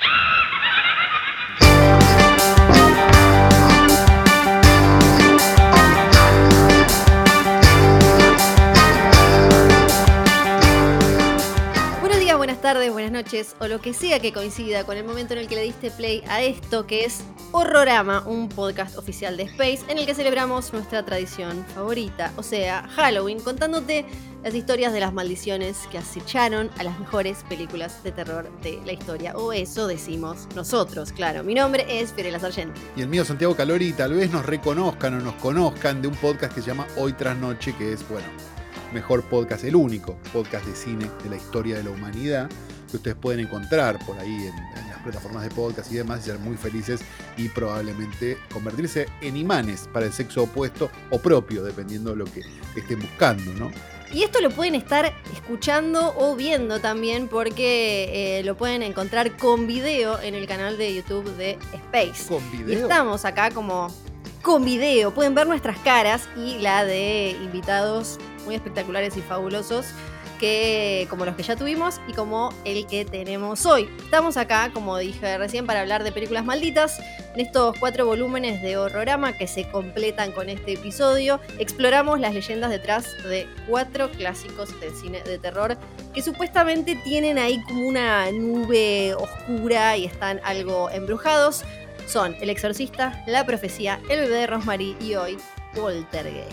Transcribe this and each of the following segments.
Ah! tardes, buenas noches, o lo que sea que coincida con el momento en el que le diste play a esto que es Horrorama, un podcast oficial de Space en el que celebramos nuestra tradición favorita, o sea, Halloween, contándote las historias de las maldiciones que acecharon a las mejores películas de terror de la historia, o eso decimos nosotros, claro. Mi nombre es Fiorella Sargent. Y el mío Santiago Calori, tal vez nos reconozcan o nos conozcan de un podcast que se llama Hoy tras Noche, que es, bueno, mejor podcast, el único podcast de cine de la historia de la humanidad que ustedes pueden encontrar por ahí en, en las plataformas de podcast y demás y ser muy felices y probablemente convertirse en imanes para el sexo opuesto o propio, dependiendo de lo que estén buscando, ¿no? Y esto lo pueden estar escuchando o viendo también porque eh, lo pueden encontrar con video en el canal de YouTube de Space. Con Y video. estamos acá como con video. Pueden ver nuestras caras y la de invitados muy espectaculares y fabulosos que como los que ya tuvimos y como el que tenemos hoy. Estamos acá, como dije recién, para hablar de películas malditas. En estos cuatro volúmenes de horrorama que se completan con este episodio, exploramos las leyendas detrás de cuatro clásicos del cine de terror que supuestamente tienen ahí como una nube oscura y están algo embrujados. Son El Exorcista, La Profecía, El Bebé de Rosemary y hoy Poltergeist.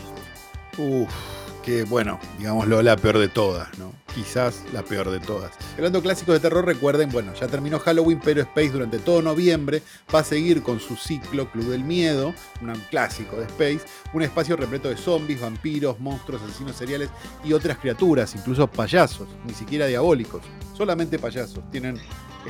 Que bueno, digámoslo, la peor de todas, ¿no? Quizás la peor de todas. Hablando clásicos de terror, recuerden, bueno, ya terminó Halloween, pero Space durante todo noviembre va a seguir con su ciclo Club del Miedo, un clásico de Space, un espacio repleto de zombies, vampiros, monstruos, asesinos seriales y otras criaturas, incluso payasos, ni siquiera diabólicos, solamente payasos. Tienen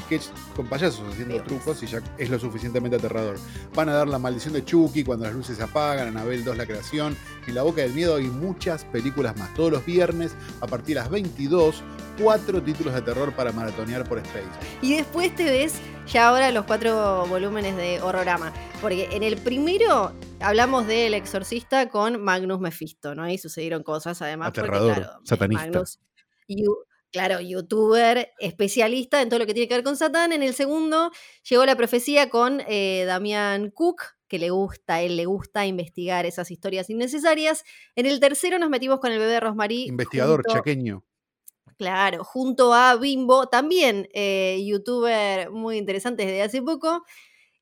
sketch con payasos haciendo Dios. trucos y ya es lo suficientemente aterrador. Van a dar la maldición de Chucky cuando las luces se apagan, Anabel 2 la creación, en la boca del miedo y muchas películas más. Todos los viernes a partir de las 22, cuatro títulos de terror para maratonear por Space. Y después te ves ya ahora los cuatro volúmenes de Horrorama. Porque en el primero hablamos del exorcista con Magnus Mephisto, ¿no? Ahí sucedieron cosas además. porque, Aterrador, claro, satanista. Magnus, claro, youtuber, especialista en todo lo que tiene que ver con Satán. En el segundo llegó la profecía con eh, Damián Cook, que le gusta, él le gusta investigar esas historias innecesarias. En el tercero nos metimos con el bebé Rosmarie. Investigador junto- chaqueño. Claro, junto a Bimbo, también eh, youtuber muy interesante desde hace poco.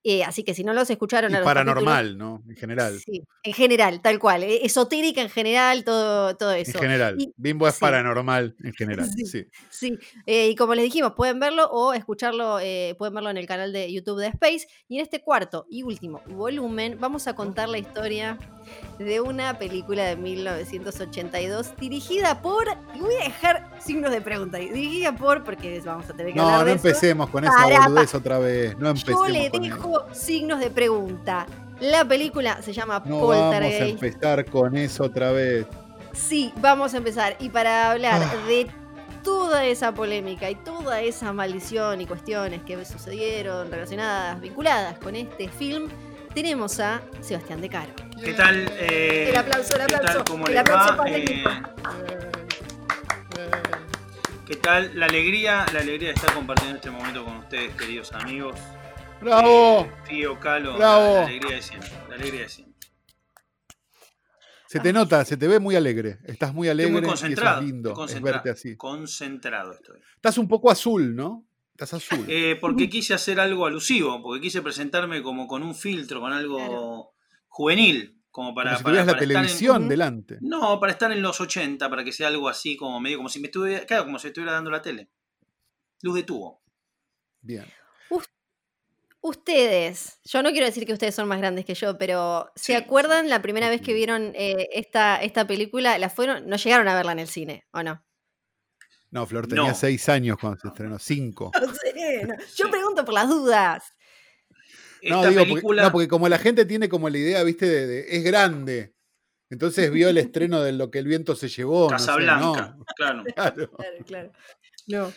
Eh, así que si no los escucharon Y a los paranormal, ¿no? En general. sí, en general, tal cual. eh, Esotérica en general, todo, todo En eso. general. Y- Bimbo es sí. paranormal en general. Sí. Sí. Sí, eh, y como les dijimos, pueden verlo o escucharlo, eh, pueden verlo en el canal de YouTube de Space. Y en este cuarto y último volumen vamos a contar la historia de una película de 1982 dirigida por, y voy a dejar signos de pregunta, ahí, dirigida por, porque vamos a tener que No, hablar no de eso. empecemos con esa Pará, boludez otra vez. No Yo empecemos le con eso. dejo signos de pregunta. La película se llama No vamos a Poltergeist. empezar con eso otra vez. Sí, vamos a empezar. Y para hablar Ah. de toda esa polémica y toda esa maldición y cuestiones que sucedieron relacionadas, vinculadas con este film, tenemos a Sebastián De Caro. ¿Qué tal? eh, El aplauso, el ¿Qué aplauso, tal? ¿Cómo el aplauso va? Eh. ¿Qué tal? La alegría, la alegría de estar compartiendo este momento con ustedes, queridos amigos. ¡Bravo! Fío, Calo, Bravo. La, la alegría de siempre. La alegría de siempre. Se te nota, se te ve muy alegre. Estás muy Estoy alegre muy y eso concentrado. es lindo, estoy es concentrado, verte así. Concentrado estoy. Estás un poco azul, ¿no? Estás azul. Eh, porque quise hacer algo alusivo, porque quise presentarme como con un filtro, con algo Claro. juvenil, como para, Como si para- la estar televisión delante. No, para estar en los 80, para que sea algo así como medio como si me estuviera, claro, como si estuviera dando la tele. Luz de tubo. Bien. Ustedes, yo no quiero decir que ustedes son más grandes que yo, pero ¿se Sí, acuerdan la primera vez que vieron eh, esta, esta película? ¿La fueron, no llegaron a verla en el cine, o no? No, Flor tenía No. seis años cuando se estrenó, cinco. No sé, no. Yo pregunto por las dudas. Esta No, digo, porque, película. no, porque como la gente tiene como la idea, viste, de, de- es grande. Entonces vio el estreno de lo que el viento se llevó. sé, Casablanca, claro. claro, Claro, claro. No.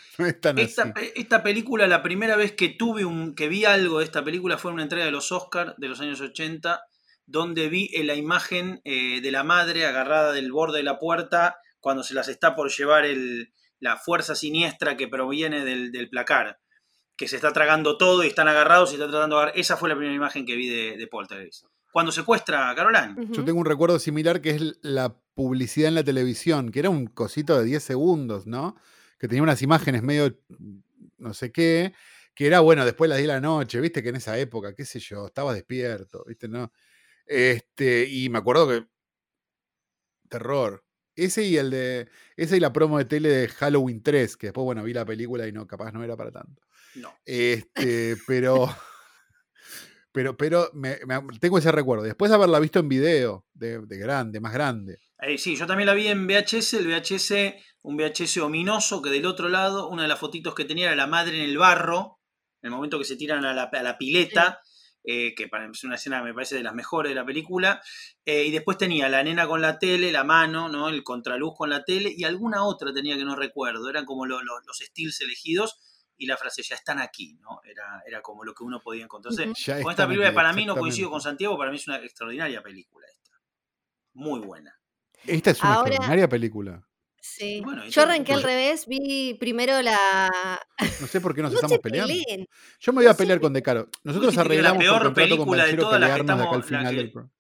esta película, la primera vez que tuve un, que vi algo de esta película fue en una entrega de los Oscars de los años 80, donde vi eh, la imagen eh, de la madre agarrada del borde de la puerta cuando se las está por llevar el- la fuerza siniestra que proviene del, del placar, que se está tragando todo y están agarrados y está tratando de agarrar. Esa fue la primera imagen que vi de, de Poltergeist. Cuando secuestra a Caroline. Yo tengo un recuerdo similar que es la publicidad en la televisión, que era un cosito de 10 segundos, ¿no? Que tenía unas imágenes medio no sé qué, que era bueno después de las 10 de la noche, viste que en esa época, qué sé yo, estabas despierto, viste, ¿no? Este, y me acuerdo que terror. Ese y el de ese y la promo de tele de Halloween 3, que después bueno, vi la película y no capaz no era para tanto. No. Este, pero. Pero, pero me- me- tengo ese recuerdo. Después de haberla visto en video, de, de grande, más grande. Eh, sí, yo también la vi en VHS, el VHS, un VHS ominoso, que del otro lado, una de las fotitos que tenía era la madre en el barro, en el momento que se tiran a la, a la pileta, eh, que para es una escena me parece de las mejores de la película, eh, y después tenía la nena con la tele, la mano, ¿no? el contraluz con la tele, y alguna otra tenía que no recuerdo, eran como lo- lo- los estilos elegidos, y la frase, ya están aquí, ¿no? Era, era como lo que uno podía encontrar. Entonces, con esta película, para mí no coincido con. Santiago, para mí es una extraordinaria película esta. Muy buena. Esta es una Ahora- extraordinaria película. Sí. Bueno, y Yo arranqué al Yo- revés, vi primero la. No sé por qué nos no estamos peleando. peleen. Yo me voy a no pelear con Decaro. Nosotros era la arreglamos peor película de todas las que de acá al estamos- final que- del programa.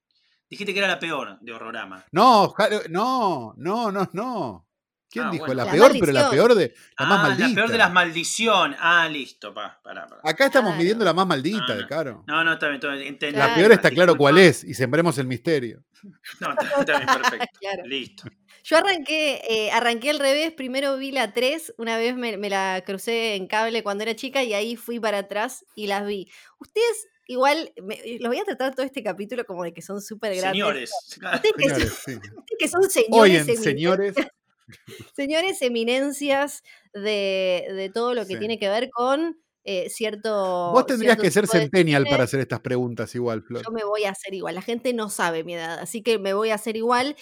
Dijiste que era la peor de Horrorama. No, no, no, no, no. ¿Quién Ah, dijo? bueno. La, La peor, pero la peor de. La más ah, maldita. la peor de las maldiciones. Ah, listo, pa, pará, pará. Acá estamos Claro. midiendo la más maldita, Ah. Decaro. No, no, está bien, está bien, entendí. La peor está claro cuál es y sembremos el misterio. No, está, bien, perfecto. Listo. Yo arranqué, eh, arranqué al revés. Primero vi la 3. Una vez me, me la crucé en cable cuando era chica y ahí fui para atrás y las vi. Ustedes, igual, me- los voy a tratar todo este capítulo como de que son súper grandes. Señores. Ustedes que, Señores, sí. ustedes que son señores, Hoy en eminen- Señores. señores eminencias de, de todo lo que Sí. tiene que ver con eh, cierto. Vos tendrías cierto que ser centennial para hacer estas preguntas igual, Flor. Yo me voy a hacer igual. La gente no sabe mi edad, así que me voy a hacer igual.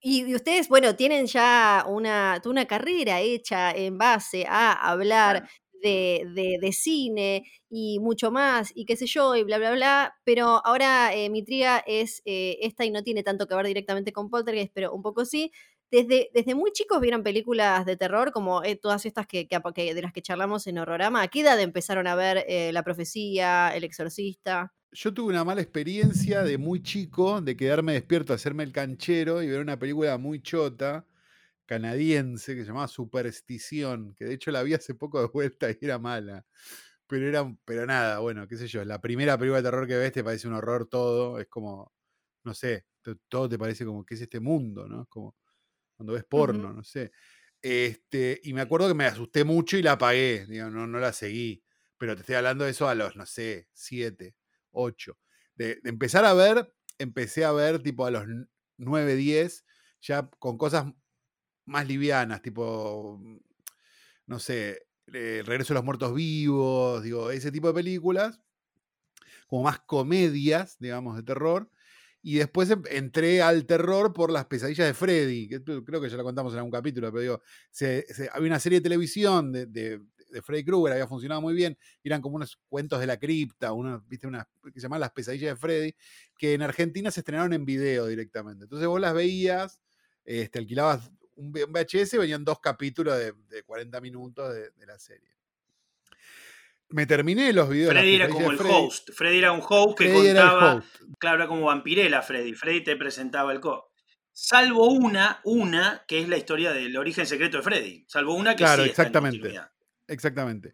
Y de ustedes, bueno, tienen ya una, una carrera hecha en base a hablar de, de- de cine y mucho más, y qué sé yo, y bla, bla, bla. Pero ahora eh, mi tría es eh, esta y no tiene tanto que ver directamente con Poltergeist, pero un poco sí. Desde, desde muy chicos vieron películas de terror, como eh, todas estas que, que- de las que charlamos en Horrorama. ¿A qué edad empezaron a ver eh, La Profecía, El Exorcista? Yo tuve una mala experiencia de muy chico de quedarme despierto, hacerme el canchero y ver una película muy chota canadiense que se llamaba Superstición, que de hecho la vi hace poco de vuelta y era mala. Pero era, pero nada, bueno, qué sé yo, la primera película de terror que ves te parece un horror todo, es como, no sé, to- todo te parece como que es este mundo, ¿no? Es como cuando ves porno, no sé. Este, y me acuerdo que me asusté mucho y la apagué, digo, no, no la seguí. Pero te estoy hablando de eso a los, no sé, siete, ocho. De, de empezar a ver, empecé a ver tipo a los n- nueve, diez, ya con cosas más livianas, tipo, mm, no sé, eh, Regreso de los Muertos Vivos, digo, ese tipo de películas, como más comedias, digamos, de terror. Y después em- entré al terror por las pesadillas de Freddy, que creo que ya lo contamos en algún capítulo, pero digo, había una serie de televisión de- de Freddy Krueger, había funcionado muy bien, y eran como unos cuentos de la cripta, unos, viste, unas que se llamaban las pesadillas de Freddy, que en Argentina se estrenaron en video directamente. Entonces vos las veías, este, alquilabas un VHS, venían dos capítulos de, de 40 minutos de, de la serie. Me terminé los videos. Freddy era como el Freddy. host. Freddy era un host que Freddy contaba. Claro, era como vampirela Freddy. Freddy te presentaba el co. Salvo una, una, que es la historia del origen secreto de Freddy. Salvo una que Claro, sí está en exactamente. Exactamente.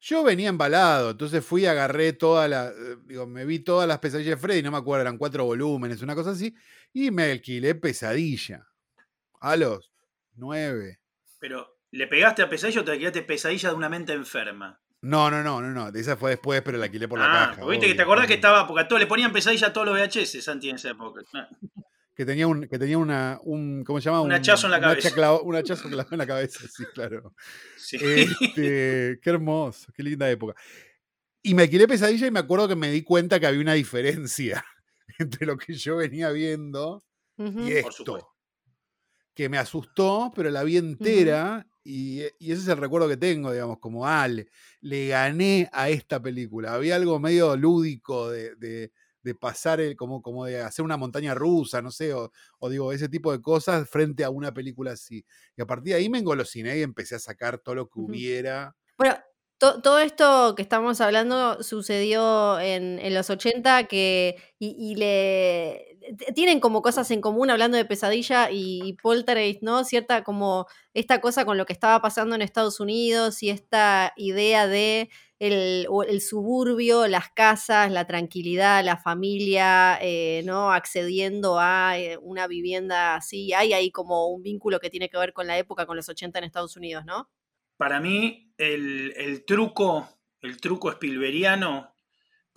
Yo venía embalado, entonces fui, agarré toda la. eh, Digo, me vi todas las pesadillas de Freddy, no me acuerdo, eran cuatro volúmenes, una cosa así, y me alquilé pesadilla. A los nueve. Pero, ¿le pegaste a pesadilla o te quedaste pesadilla de una mente enferma? No, no, no, no, no. Esa fue después, pero la alquilé por la ah, caja. viste que te obvio, acordás que estaba, porque a todos le ponían pesadilla a todos los VHS, Santi, en esa época. Que tenía un, que tenía una, un, ¿cómo se llama? Un hachazo en la cabeza. un hachazo clavado en la cabeza, sí, claro. Sí. Este, qué hermoso, qué linda época. Y me alquilé pesadilla y me acuerdo que me di cuenta que había una diferencia entre lo que yo venía viendo Ujú. y Por esto. Que me asustó, pero la vi entera y, y ese es el recuerdo que tengo, digamos, como, ah, le, le gané a esta película. Había algo medio lúdico de, de- de pasar, el, como, como de hacer una montaña rusa, no sé, o, o digo, ese tipo de cosas frente a una película así. Y a partir de ahí me engolosiné y empecé a sacar todo lo que hubiera. Bueno, to- todo esto que estamos hablando sucedió en, en los 80 que, y, y le tienen como cosas en común hablando de pesadilla y, poltergeist, ¿no? Cierta como esta cosa con lo que estaba pasando en Estados Unidos y esta idea de el, suburbio, las casas, la tranquilidad, la familia, eh, ¿no? Accediendo a eh, una vivienda así. Hay ahí como un vínculo que tiene que ver con la época, con los 80 en Estados Unidos, ¿no? Para mí, el, el truco, el truco Spielbergiano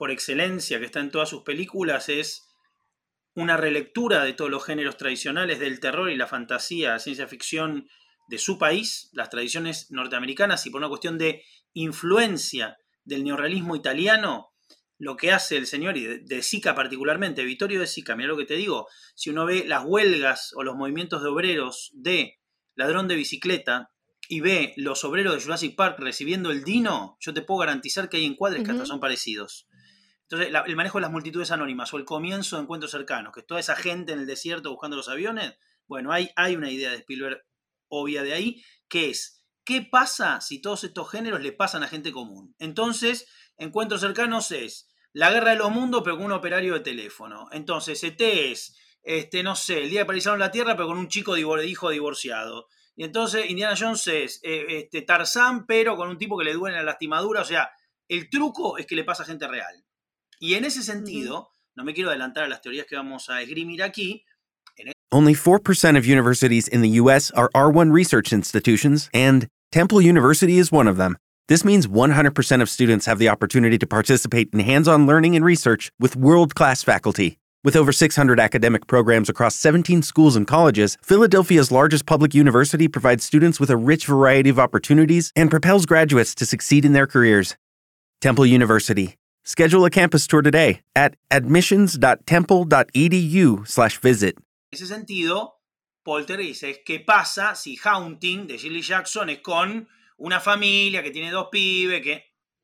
por excelencia que está en todas sus películas es una relectura de todos los géneros tradicionales del terror y la fantasía, ciencia ficción de su país, las tradiciones norteamericanas, y por una cuestión de influencia del neorrealismo italiano, lo que hace el señor, y de, Sica particularmente, Vittorio de Sica, mira lo que te digo, si uno ve las huelgas o los movimientos de obreros de Ladrón de Bicicleta, y ve los obreros de Jurassic Park recibiendo el dino, yo te puedo garantizar que hay encuadres que hasta son parecidos. Entonces, el manejo de las multitudes anónimas o el comienzo de encuentros cercanos, que es toda esa gente en el desierto buscando los aviones, bueno, hay, una idea de Spielberg obvia de ahí, que es, ¿qué pasa si todos estos géneros le pasan a gente común? Entonces, encuentros cercanos es la guerra de los mundos, pero con un operario de teléfono. Entonces, ET es, este, no sé, el día que paralizaron la Tierra, pero con un chico hijo divorciado. Y entonces Indiana Jones es eh, este, Tarzán, pero con un tipo que le duele la lastimadura. O sea, el truco es que le pasa a gente real. Y en ese sentido, no me quiero adelantar a las teorías que vamos a esgrimir aquí, Only 4% of universities in the U.S. are R1 research institutions, and Temple University is one of them. This means 100% of students have the opportunity to participate in hands on learning and research with world class faculty. With over 600 academic programs across 17 schools and colleges, Philadelphia's largest public university provides students with a rich variety of opportunities and propels graduates to succeed in their careers. Temple University. Schedule a campus tour today at admissions.temple.edu/visit. En ese sentido, Poltergeist es qué pasa si Haunting de Shirley Jackson es con una familia que tiene dos pibes, que...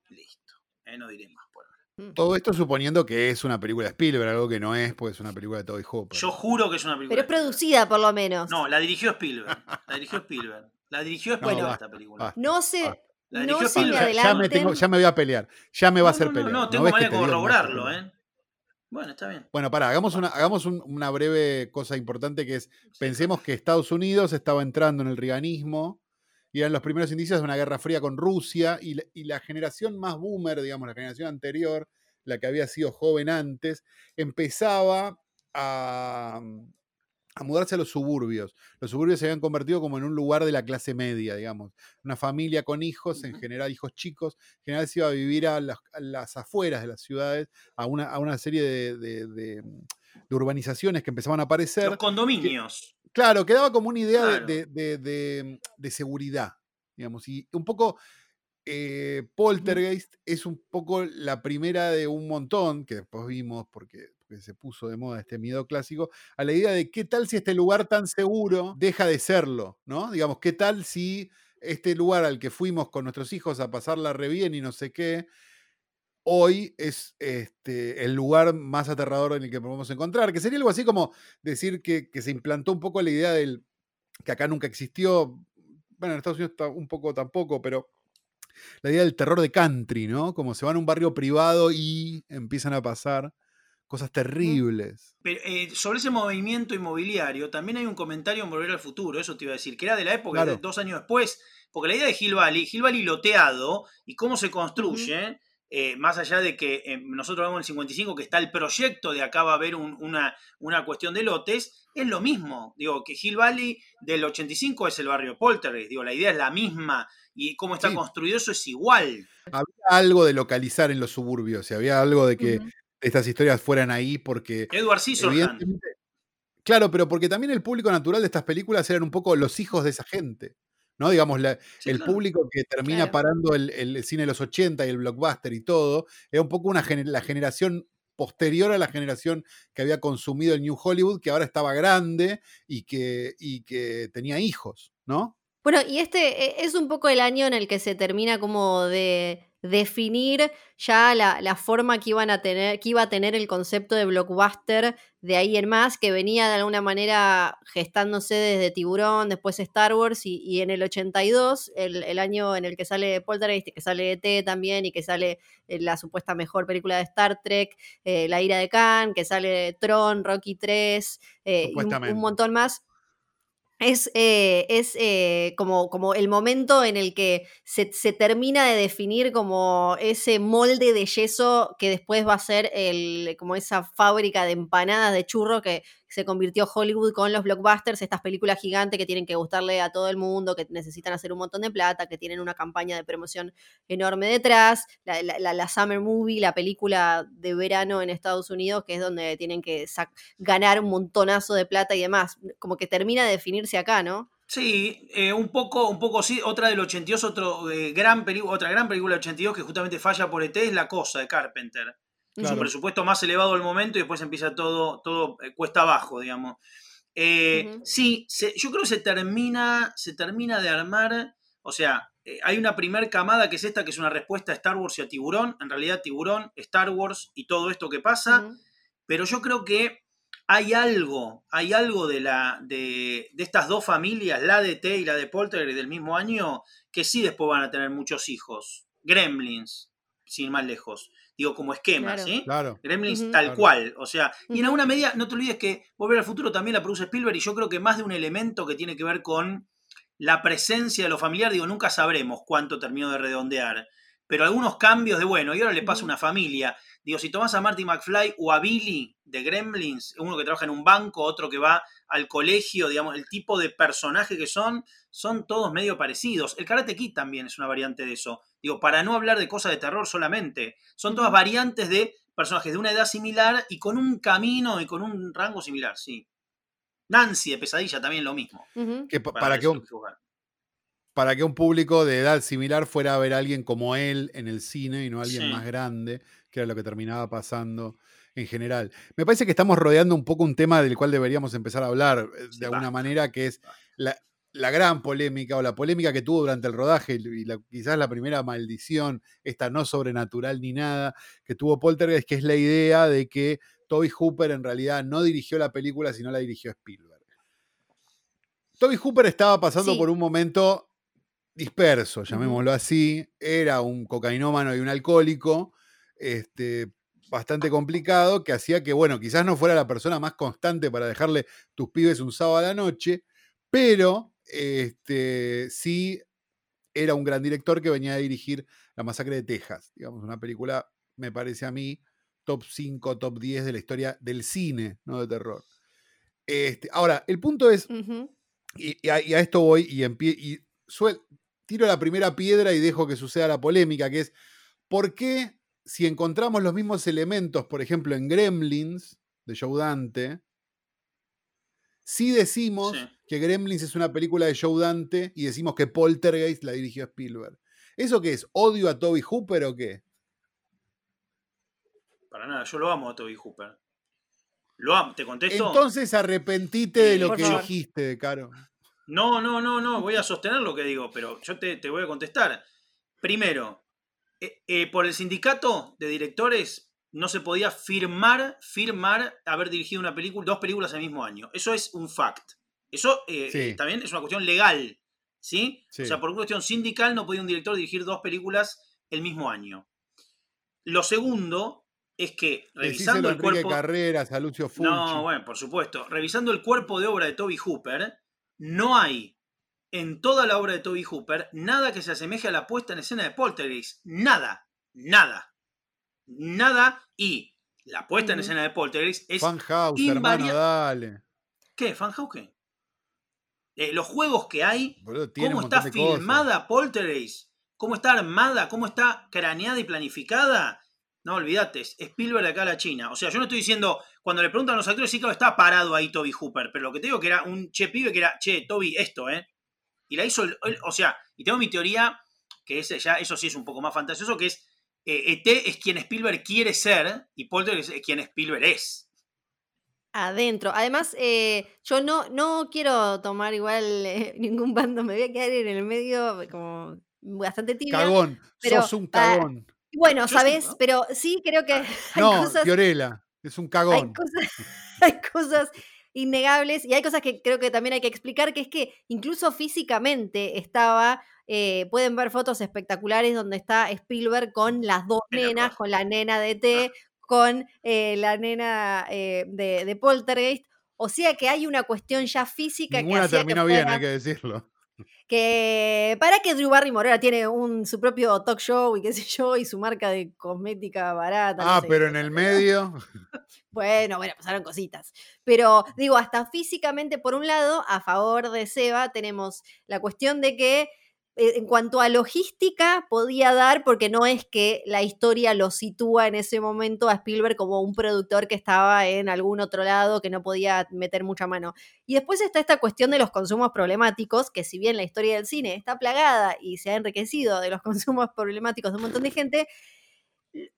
Listo, eh, no diré más por ahora. Todo esto suponiendo que es una película de Spielberg, algo que no es, pues es una película de Toby Hooper. Yo juro que es una película. Pero es producida por lo menos. No, la dirigió Spielberg. La dirigió Spielberg. La dirigió Spielberg Bueno. esta película. No se, Ah. La no se ya, ya me adelanten. tengo- ya me voy a pelear. Ya me va a hacer no, pelear. No, no, tengo manera que de corroborarlo? ¿eh? Bueno, está bien. Bueno, pará, hagamos, una, hagamos un- una breve cosa importante que es, pensemos que Estados Unidos estaba entrando en el riganismo y eran los primeros indicios de una guerra fría con Rusia y la, y la generación más boomer, digamos, la generación anterior, la que había sido joven antes, empezaba a, a mudarse a los suburbios. Los suburbios se habían convertido como en un lugar de la clase media, digamos. Una familia con hijos, en general hijos chicos, en general se iba a vivir a las, a las afueras de las ciudades, a una, a una serie de, de- de, mm, de urbanizaciones que empezaban a aparecer. Los condominios. Claro, quedaba como una idea de- Claro. de seguridad, digamos. Y un poco eh, Poltergeist es un poco la primera de un montón, que después vimos porque, porque se puso de moda este miedo clásico, a la idea de qué tal si este lugar tan seguro deja de serlo, ¿no? Digamos, qué tal si este lugar al que fuimos con nuestros hijos a pasarla re bien y no sé qué, hoy es este, el lugar más aterrador en el que podemos encontrar, que sería algo así como decir que, que se implantó un poco la idea del que acá nunca existió, bueno, en Estados Unidos un poco tampoco, pero la idea del terror de country, ¿no? Como se van a un barrio privado y empiezan a pasar cosas terribles. Pero, eh, sobre ese movimiento inmobiliario, también hay un comentario en Volver al Futuro, eso te iba a decir, que era de la época, Claro. de dos años después, porque la idea de Hill Valley, Hill Valley loteado y cómo se construye, eh, más allá de que eh, nosotros vemos en el 55 que está el proyecto de acá va a haber un- una, una cuestión de lotes, es lo mismo. Digo, que Hill Valley del 85 es el barrio Poltergeist, digo, la idea es la misma y cómo está Sí. construido eso es igual. Había algo de localizar en los suburbios, y había algo de que estas historias fueran ahí porque Edward Scissorhands. Claro, pero porque también el público natural de estas películas eran un poco los hijos de esa gente. ¿no? Digamos, la- Sí, el claro. público que termina Claro. parando el, el cine de los 80 y el blockbuster y todo, es un poco una gener- la generación posterior a la generación que había consumido el New Hollywood, que ahora estaba grande y que, y que tenía hijos, ¿no? Bueno, y este eh, es un poco el año en el que se termina como de definir ya la, la forma que iban a tener, que iba a tener el concepto de blockbuster de ahí en más, que venía de alguna manera gestándose desde Tiburón, después Star Wars, y, y en el 82, el, el año en el que sale Poltergeist, y que sale ET también, y que sale eh, la supuesta mejor película de Star Trek, eh, La ira de Khan, que sale Tron, Rocky 3, eh, y un- montón más. Es, eh, es eh, como, como el momento en el que se, se termina de definir como ese molde de yeso que después va a ser el, como esa fábrica de empanadas de churro que se convirtió Hollywood con los blockbusters, estas películas gigantes que tienen que gustarle a todo el mundo, que necesitan hacer un montón de plata, que tienen una campaña de promoción enorme detrás, la, Summer Movie, la película de verano en Estados Unidos, que es donde tienen que ganar un montonazo de plata y demás, como que termina de definirse acá, ¿no? Sí, eh, un poco, un poco sí. Otra del 82, otro, eh, gran otra gran película del 82 que justamente falla por ET es La Cosa de Carpenter. Es un Claro. presupuesto más elevado al momento y después empieza todo, todo eh, cuesta abajo, digamos. Eh. Sí, se- yo creo que se termina, se termina de armar, o sea, eh, hay una primer camada que es esta, que es una respuesta a Star Wars y a Tiburón, en realidad Tiburón, Star Wars y todo esto que pasa, pero yo creo que hay algo, hay algo de, la, de, de estas dos familias, la de T y la de Poltergeist del mismo año, que sí después van a tener muchos hijos. Gremlins, sin más lejos. Digo, como esquema, Claro. ¿sí? Claro. Gremlins tal Claro. cual. O sea, y en alguna medida, no te olvides que Volver al Futuro también la produce Spielberg y yo creo que más de un elemento que tiene que ver con la presencia de lo familiar, digo, nunca sabremos cuánto terminó de redondear, pero algunos cambios de, bueno, y ahora le pasa a una familia. Digo, si tomás a Marty McFly o a Billy de Gremlins, uno que trabaja en un banco, otro que va al colegio, digamos, el tipo de personaje que son, son todos medio parecidos. El Karate Kid también es una variante de eso. Digo, para no hablar de cosas de terror solamente. Son todas variantes de personajes de una edad similar y con un camino y con un rango similar, sí. Nancy de Pesadilla también lo mismo. Que pa- Para que un. Para que un público de edad similar fuera a ver a alguien como él en el cine y no a alguien Sí. más grande, que era lo que terminaba pasando en general. Me parece que estamos rodeando un poco un tema del cual deberíamos empezar a hablar eh, Sí, de alguna manera, que es la, la gran polémica o la polémica que tuvo durante el rodaje y la- quizás la primera maldición, esta no sobrenatural ni nada, que tuvo Poltergeist, que es la idea de que Toby Hooper en realidad no dirigió la película, sino la dirigió Spielberg. Toby Hooper estaba pasando Sí. por un momento disperso, llamémoslo así. Era un cocainómano y un alcohólico, este, bastante complicado, que hacía que, bueno, quizás no fuera la persona más constante para dejarle tus pibes un sábado a la noche, pero este, sí era un gran director que venía a dirigir La Masacre de Texas, digamos, una película, me parece a mí, top 5, top 10 de la historia del cine, no de terror. Este, ahora, el punto es, y, y a, y a esto voy y, y suel- tiro la primera piedra y dejo que suceda la polémica, que es, ¿por qué si encontramos los mismos elementos, por ejemplo, en Gremlins, de Joe Dante, si decimos Sí. que Gremlins es una película de Joe Dante y decimos que Poltergeist la dirigió Spielberg? ¿Eso qué es? ¿Odio a Toby Hooper o qué? Para nada, yo lo amo a Toby Hooper. Lo amo, ¿te contesto? Entonces arrepentite de lo que favor. dijiste, Caro. No, no, no, no, voy a sostener lo que digo, pero yo te, te voy a contestar. Primero, eh, eh, por el sindicato de directores no se podía firmar, firmar haber dirigido una película, dos películas el mismo año. Eso es un fact. Eso eh, Sí. también es una cuestión legal, ¿sí? Sí. O sea, por una cuestión sindical no podía un director dirigir dos películas el mismo año. Lo segundo es que revisando Decíselo el cuerpo... Carreras, a Lucio Fulci. No, bueno, por supuesto. Revisando el cuerpo de obra de Toby Hooper, no hay en toda la obra de Toby Hooper nada que se asemeje a la puesta en escena de Poltergeist. Nada, nada, nada. Y la puesta en escena de Poltergeist es. Fan House, hermano, dale. ¿Qué? ¿Fanhouse qué? Eh, los juegos que hay, Boludo, cómo está cosas. filmada Poltergeist, cómo está armada, cómo está craneada y planificada. No, olvídate, es Spielberg de acá a la China. O sea, yo no estoy diciendo, cuando le preguntan a los actores, sí, claro, está parado ahí Toby Hooper, pero lo que te digo que era un che pibe que era, che, Toby, esto, ¿eh? Y la hizo, él, o sea, y tengo mi teoría, que es ya, eso sí es un poco más fantasioso, que es, eh, ET es quien Spielberg quiere ser y Poltergeist es quien Spielberg es. Adentro. Además, eh, yo no, no quiero tomar igual eh, ningún bando, me voy a quedar en el medio como bastante tibia. Cagón, pero, sos un cagón. Bueno, sí, ¿sabes? ¿no? Pero sí creo que hay no, cosas... Fiorella, es un hay cagón. cosas, hay cosas innegables y hay cosas que creo que también hay que explicar, que es que incluso físicamente estaba, eh, pueden ver fotos espectaculares donde está Spielberg con las dos nenas, con la nena de T, con eh, la nena eh, de, de Poltergeist. O sea que hay una cuestión ya física que Ninguna hacía que terminó bien, fuera- hay que decirlo. Que para que Drew Barrymore ahora tiene un, su propio talk show y qué sé yo, y su marca de cosmética barata. no Ah, sé pero qué en el medio. Bueno, bueno, pasaron cositas. Pero digo, hasta físicamente, por un lado, a favor de Seba, tenemos la cuestión de que en cuanto a logística podía dar, porque no es que la historia lo sitúa en ese momento a Spielberg como un productor que estaba en algún otro lado, que no podía meter mucha mano. Y después está esta cuestión de los consumos problemáticos, que si bien la historia del cine está plagada y se ha enriquecido de los consumos problemáticos de un montón de gente,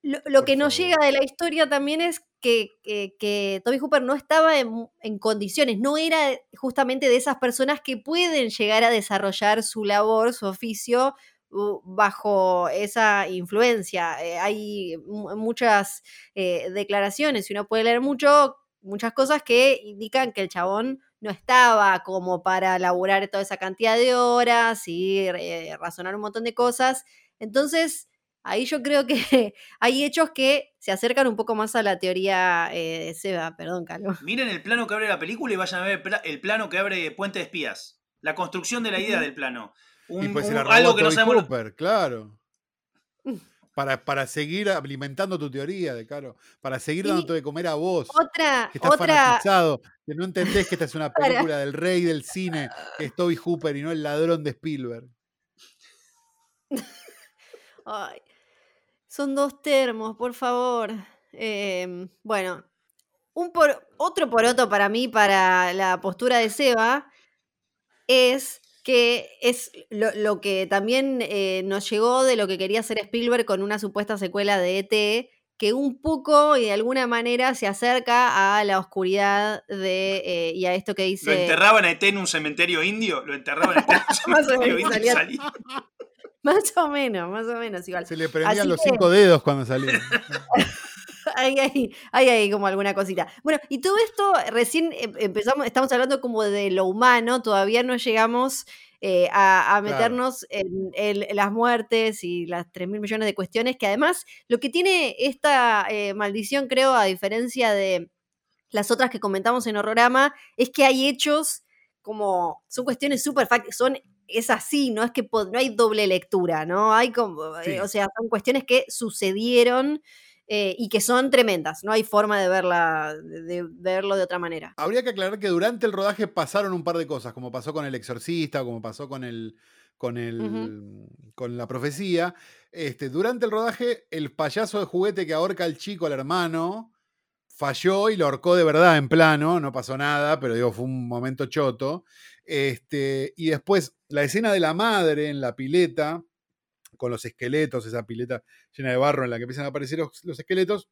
lo, que nos llega de la historia también es que, que, que Toby Hooper no estaba en, en condiciones, no era justamente de esas personas que pueden llegar a desarrollar su labor, su oficio, bajo esa influencia. Eh, hay mu- muchas eh, declaraciones y uno puede leer mucho, muchas cosas que indican que el chabón no estaba como para laburar toda esa cantidad de horas y eh, razonar un montón de cosas. Entonces, ahí yo creo que hay hechos que se acercan un poco más a la teoría eh, de Seba, perdón, Calo. Miren el plano que abre la película y vayan a ver el, pla- el plano que abre Puente de Espías. La construcción de la idea del plano. Y Un- pues se un- la robó algo que no sabemos. Hooper, claro. Para, para seguir alimentando tu teoría, de caro. Para seguir Y dándote de comer a vos. Otra, Que estás otra, fanatizado. Que no entendés que esta es una Para. película del rey del cine, que es Toby Hooper y no el ladrón de Spielberg. Ay, son dos termos, por favor. Em, bueno, un por, otro poroto para mí, para la postura de Seba, es que es lo, lo que también eh, nos llegó de lo que quería hacer Spielberg con una supuesta secuela de ET, que un poco y de alguna manera se acerca a la oscuridad de, eh, y a esto que Lo dice... enterraban a ET en un cementerio indio. Lo enterraban a ET en un cementerio indio y salía- salía. Más o menos, más o menos igual. Se le prendían Así los que- cinco dedos cuando. Hay ahí, hay ahí como alguna cosita. Bueno, y todo esto recién em- empezamos, estamos hablando como de lo humano, todavía no llegamos eh, a, a Claro. meternos en, en las muertes y las 3 mil millones de cuestiones, que además lo que tiene esta eh, maldición, creo, a diferencia de las otras que comentamos en Horrorama, es que hay hechos como, son cuestiones súper son es así, no es que no hay doble lectura, ¿no? Hay como, eh, o sea, son cuestiones que sucedieron eh, y que son tremendas, no hay forma de verla, de, de verlo de otra manera. Habría que aclarar que durante el rodaje pasaron un par de cosas, como pasó con el exorcista, como pasó con el. con el. con la profecía. Este, durante el rodaje, el payaso de juguete que ahorca al chico, al hermano, falló y lo ahorcó de verdad en plano. No pasó nada, pero digo, fue un momento choto. Este, y después, la escena de la madre en la pileta, con los esqueletos, esa pileta llena de barro en la que empiezan a aparecer los, esqueletos.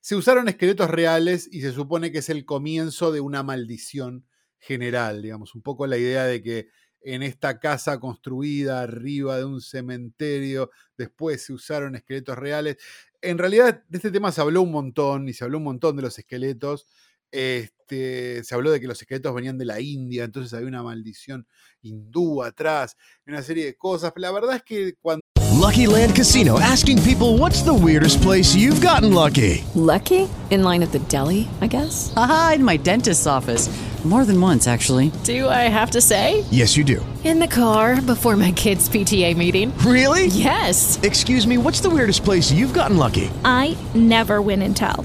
Se usaron esqueletos reales y se supone que es el comienzo de una maldición general, digamos, un poco la idea de que en esta casa construida arriba de un cementerio, después se usaron esqueletos reales. En realidad, de este tema se habló un montón y se habló un montón de los esqueletos. Este, se habló de que los esqueletos venían de la India, entonces había una maldición hindú atrás, una serie de cosas. La verdad es que cuando Lucky Land Casino asking people what's the weirdest place you've gotten lucky? Lucky? In line at the deli, I guess? Aha, in my dentist's office. More than once, actually. Do I have to say? Yes, you do. In the car before my kids' PTA meeting. Really? Yes. Excuse me, what's the weirdest place you've gotten lucky? I never win and tell.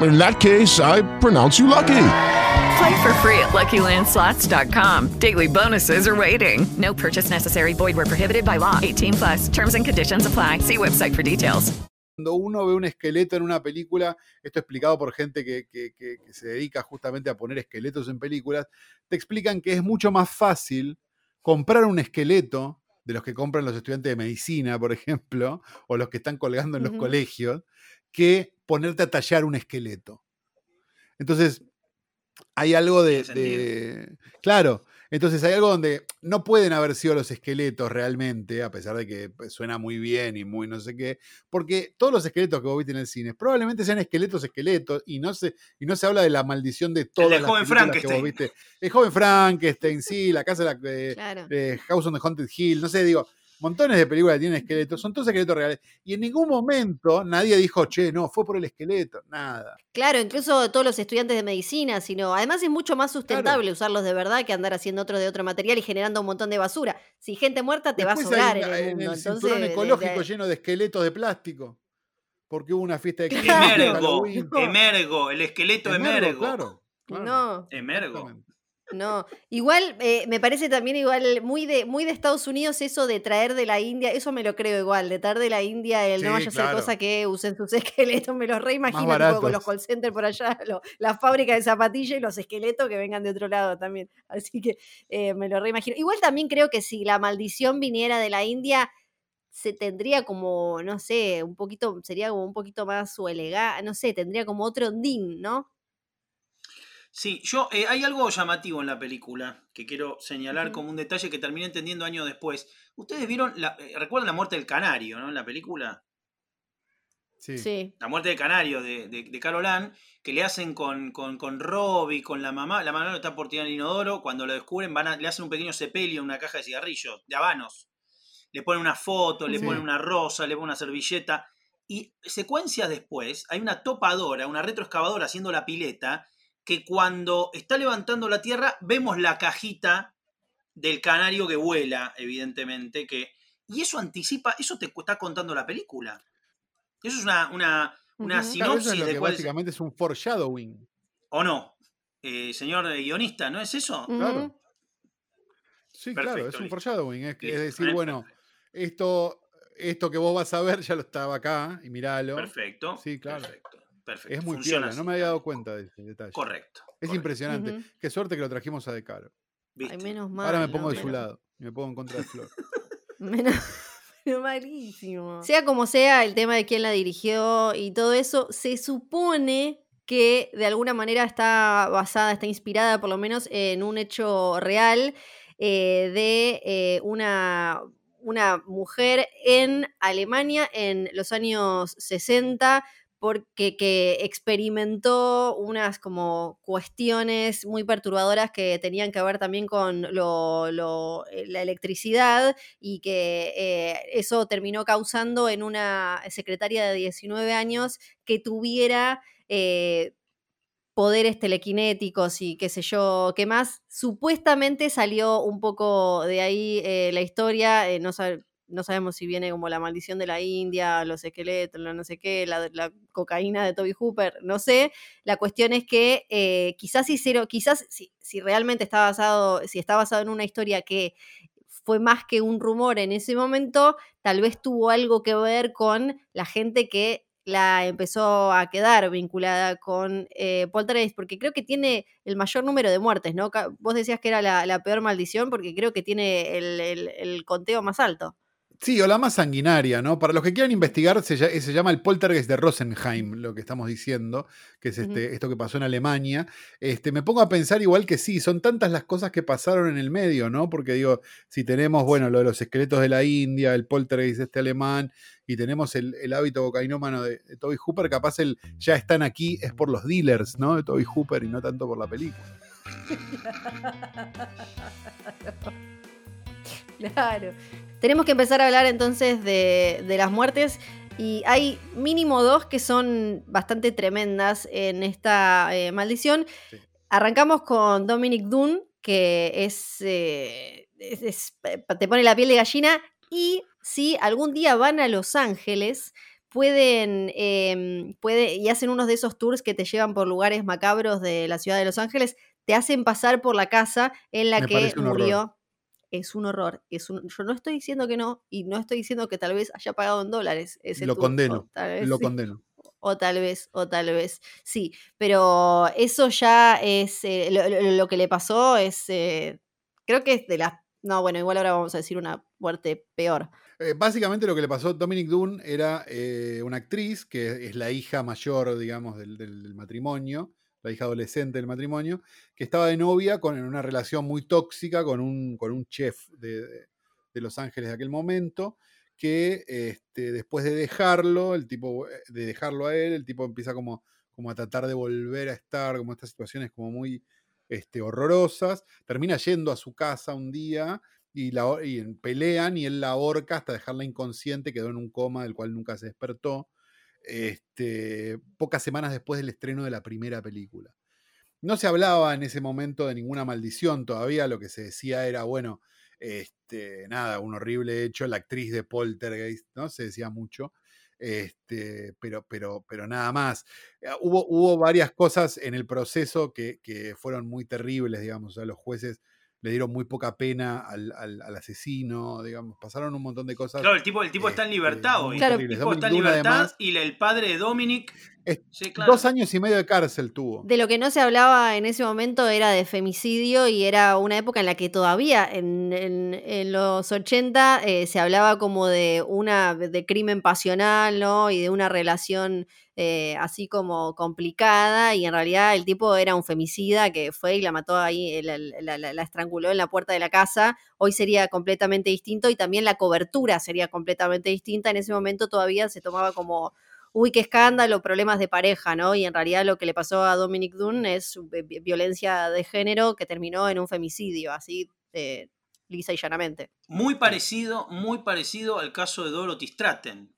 In that case, I pronounce you lucky. Play for free at LuckyLandSlots.com. Daily bonuses are waiting. No purchase necessary. Void were prohibited by law. 18 plus. Terms and conditions apply. See website for details. Cuando uno ve un esqueleto en una película, esto explicado por gente que, que- que- que se dedica justamente a poner esqueletos en películas, te explican que es mucho más fácil comprar un esqueleto de los que compran los estudiantes de medicina, por ejemplo, o los que están colgando en los Ujú. colegios, que ponerte a tallar un esqueleto. Entonces, hay algo de, de- Claro, entonces hay algo donde no pueden haber sido los esqueletos realmente, a pesar de que pues, suena muy bien y muy no sé qué, porque todos los esqueletos que vos viste en el cine probablemente sean esqueletos, esqueletos, y no se, y no se habla de la maldición de todas las joven que vos viste. El joven Frankenstein, sí, la casa de la... eh, Claro. eh, House on the Haunted Hill, no sé, digo, montones de películas que tienen esqueletos, son todos esqueletos reales. Y en ningún momento nadie dijo, che, no, fue por el esqueleto, nada. Claro, incluso todos los estudiantes de medicina, sino además es mucho más sustentable usarlos de verdad que andar haciendo otro de otro material y generando un montón de basura. Si gente muerta te va a sobrar hay en el mundo. el entonces, cinturón de- de- ecológico lleno de esqueletos de plástico. Porque hubo una fiesta de Emergo, emergo, el esqueleto Emergo, emergo. claro, claro, No, Emergo. No. Igual eh, me parece también igual muy de, muy de Estados Unidos eso de traer de la India, eso me lo creo igual, de traer de la India el no vaya a ser claro. cosa que usen sus esqueletos, me los reimagino tipo, con los call centers por allá, lo- la fábrica de zapatillas y los esqueletos que vengan de otro lado también. Así que eh, me lo reimagino. Igual también creo que si la maldición viniera de la India, se tendría como, no sé, un poquito, sería como un poquito más su elegante, no sé, tendría como otro din, ¿no? Sí, yo eh, hay algo llamativo en la película que quiero señalar como un detalle que terminé entendiendo años después. Ustedes vieron, la, eh, recuerdan la muerte del canario, ¿no? En la película. Sí. Sí. La muerte del canario de, de, de Carol Ann, que le hacen con, con, con Robbie, con la mamá. La mamá no está por tirar el inodoro. Cuando lo descubren, van a- le hacen un pequeño sepelio en una caja de cigarrillos, de habanos. Le ponen una foto, le Sí. ponen una rosa, le ponen una servilleta. Y secuencias después, hay una topadora, una retroexcavadora haciendo la pileta, que cuando está levantando la tierra, vemos la cajita del canario que vuela, evidentemente. Que, y eso anticipa, eso te está contando la película. Eso es una, una, una. Claro, eso sinopsis es lo de que cuál básicamente es un foreshadowing. ¿O no? Eh, señor guionista, ¿no es eso? Claro. Sí, claro, es un listo. foreshadowing. Es, decir, eh, bueno, esto, esto que vos vas a ver ya lo estaba acá y miralo. Perfecto. Sí, claro. Perfecto. Perfecto. Es muy piola, no me había dado cuenta de ese detalle. Correcto. Es correcto. impresionante. Ujú. Qué suerte que lo trajimos a De Caro. Ay, menos mal. Ahora me pongo de su lado me pongo en contra de Flor. Menos, malísimo. Sea como sea, el tema de quién la dirigió y todo eso, se supone que de alguna manera está basada, está inspirada por lo menos en un hecho real eh, de eh, una, una mujer en Alemania en los años 60 porque que experimentó unas como cuestiones muy perturbadoras que tenían que ver también con lo- lo- eh, la electricidad y que eh, eso terminó causando en una secretaria de 19 años que tuviera eh, poderes telequinéticos y qué sé yo, qué más. Supuestamente salió un poco de ahí la historia, no, sab- no sabemos si viene como la maldición de la India, los esqueletos, la no sé qué, la, la cocaína de Toby Hooper, no sé. La cuestión es que eh, quizás hicieron, quizás si, si realmente está basado, si está basado en una historia que fue más que un rumor en ese momento, tal vez tuvo algo que ver con la gente que la empezó a quedar vinculada con eh, Poltergeist, porque creo que tiene el mayor número de muertes, ¿no? Vos decías que era la, peor maldición porque creo que tiene el conteo más alto. Sí, o la más sanguinaria, ¿no? Para los que quieran investigar, se, lla- se llama el poltergeist de Rosenheim, lo que estamos diciendo, que es este, esto que pasó en Alemania. Este, me pongo a pensar igual que sí, son tantas las cosas que pasaron en el medio, ¿no? Porque digo, si tenemos, bueno, lo de los esqueletos de la India, el poltergeist este alemán, y tenemos el, el hábito cocainómano de, de Toby Hooper, capaz el ya están aquí es por los dealers, ¿no? De Toby Hooper y no tanto por la película. Claro. Tenemos que empezar a hablar entonces de, de las muertes. Y hay mínimo dos que son bastante tremendas en esta eh, maldición. Arrancamos con Dominic Dunn, que es, eh, es- es- eh, te pone la piel de gallina. Y si algún día van a Los Ángeles, pueden, puede, y hacen unos de esos tours que te llevan por lugares macabros de la ciudad de Los Ángeles, te hacen pasar por la casa en la Me que murió. Es un horror. Es un, yo no estoy diciendo que no, y no estoy diciendo que tal vez haya pagado en dólares ese Lo condeno. tal vez Lo sí. condeno. O tal vez, o tal vez, sí. Pero eso ya es, eh, lo, lo- lo que le pasó es, eh, creo que es de las, no, bueno, igual ahora vamos a decir una muerte peor. Eh, básicamente lo que le pasó a Dominic Dunn era eh, una actriz que es la hija mayor, digamos, del, del- del matrimonio, la hija adolescente del matrimonio, que estaba de novia con, en una relación muy tóxica con un, con un chef de, de- Los Ángeles de aquel momento, que este, después de dejarlo, el tipo, eh, de dejarlo a él, el tipo empieza como, como a tratar de volver a estar, como estas situaciones como muy este, horrorosas, termina yendo a su casa un día y, la, y pelean y él la ahorca hasta dejarla inconsciente, quedó en un coma del cual nunca se despertó, este, pocas semanas después del estreno de la primera película. No se hablaba en ese momento de ninguna maldición todavía, lo que se decía era, bueno, este, nada, un horrible hecho, la actriz de Poltergeist, ¿no? Se decía mucho, este, pero, pero, pero nada más. Eh, Hubo, hubo varias cosas en el proceso que, que fueron muy terribles, digamos, o sea, los jueces le dieron muy poca pena al, al- al asesino, digamos, pasaron un montón de cosas. Claro, el tipo, el tipo está en libertad muy hoy. Claro. El tipo está en libertad además, y el padre de Dominic. Es- Sí, claro. dos años y medio de cárcel tuvo. De lo que no se hablaba en ese momento era de femicidio y era una época en la que todavía en, en- en los 80 eh, se hablaba como de una de crimen pasional, ¿no? Y de una relación eh, así como complicada y en realidad el tipo era un femicida que fue y la mató ahí, eh, la, la- la- la estranguló en la puerta de la casa. Hoy sería completamente distinto y también la cobertura sería completamente distinta. En ese momento todavía se tomaba como uy, qué escándalo, problemas de pareja, ¿no? Y en realidad lo que le pasó a Dominic Dunn es vi- vi- violencia de género que terminó en un femicidio, así eh, lisa y llanamente. Muy parecido, muy parecido al caso de Dorothy Stratton.